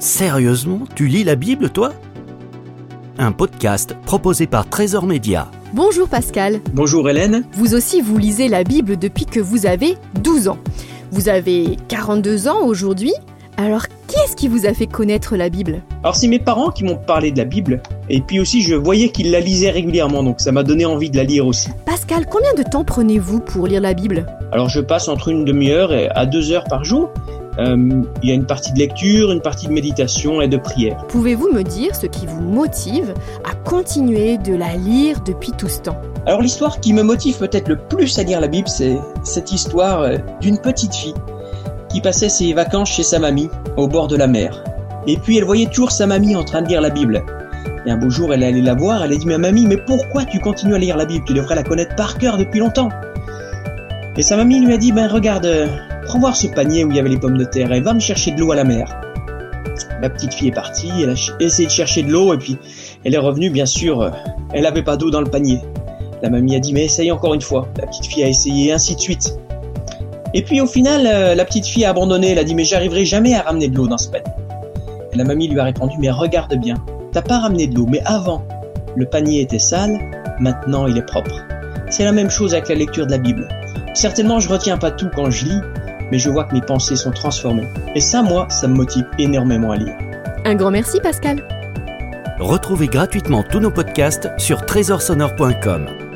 Sérieusement, tu lis la Bible, toi? Un podcast proposé par Trésor Média. Bonjour Pascal. Bonjour Hélène. Vous aussi, vous lisez la Bible depuis que vous avez 12 ans. Vous avez 42 ans aujourd'hui. Alors, qui est-ce qui vous a fait connaître la Bible? Alors c'est mes parents qui m'ont parlé de la Bible, et puis aussi je voyais qu'ils la lisaient régulièrement, donc ça m'a donné envie de la lire aussi. Pascal, combien de temps prenez-vous pour lire la Bible? Alors je passe entre une demi-heure et à deux heures par jour. Euh, il y a une partie de lecture, une partie de méditation et de prière. Pouvez-vous me dire ce qui vous motive à continuer de la lire depuis tout ce temps? Alors l'histoire qui me motive peut-être le plus à lire la Bible, c'est cette histoire euh, d'une petite fille qui passait ses vacances chez sa mamie, au bord de la mer. Et puis elle voyait toujours sa mamie en train de lire la Bible. Et un beau jour, elle est allée la voir, elle a dit Ma mamie, mais pourquoi tu continues à lire la Bible? Tu devrais la connaître par cœur depuis longtemps. Et sa mamie lui a dit Ben regarde, euh, prends voir ce panier où il y avait les pommes de terre et va me chercher de l'eau à la mer. La petite fille est partie, elle a essayé de chercher de l'eau et puis elle est revenue, bien sûr, euh, elle n'avait pas d'eau dans le panier. La mamie a dit Mais essaye encore une fois. La petite fille a essayé, ainsi de suite. Et puis au final, euh, la petite fille a abandonné, elle a dit mais j'arriverai jamais à ramener de l'eau dans ce panier. Et la mamie lui a répondu mais regarde bien, t'as pas ramené de l'eau, mais avant, le panier était sale, maintenant il est propre. C'est la même chose avec la lecture de la Bible. Certainement je retiens pas tout quand je lis, mais je vois que mes pensées sont transformées. Et ça, moi, ça me motive énormément à lire. Un grand merci Pascal. Retrouvez gratuitement tous nos podcasts sur trésorsonore.com.